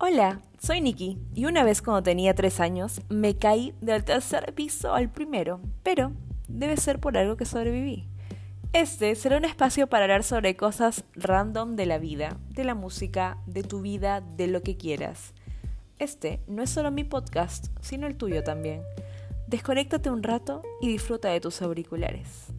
Hola, soy Nikki y una vez cuando tenía tres años me caí del tercer piso al primero, pero debe ser por algo que sobreviví. Este será un espacio para hablar sobre cosas random de la vida, de la música, de tu vida, de lo que quieras. Este no es solo mi podcast, sino el tuyo también. Desconéctate un rato y disfruta de tus auriculares.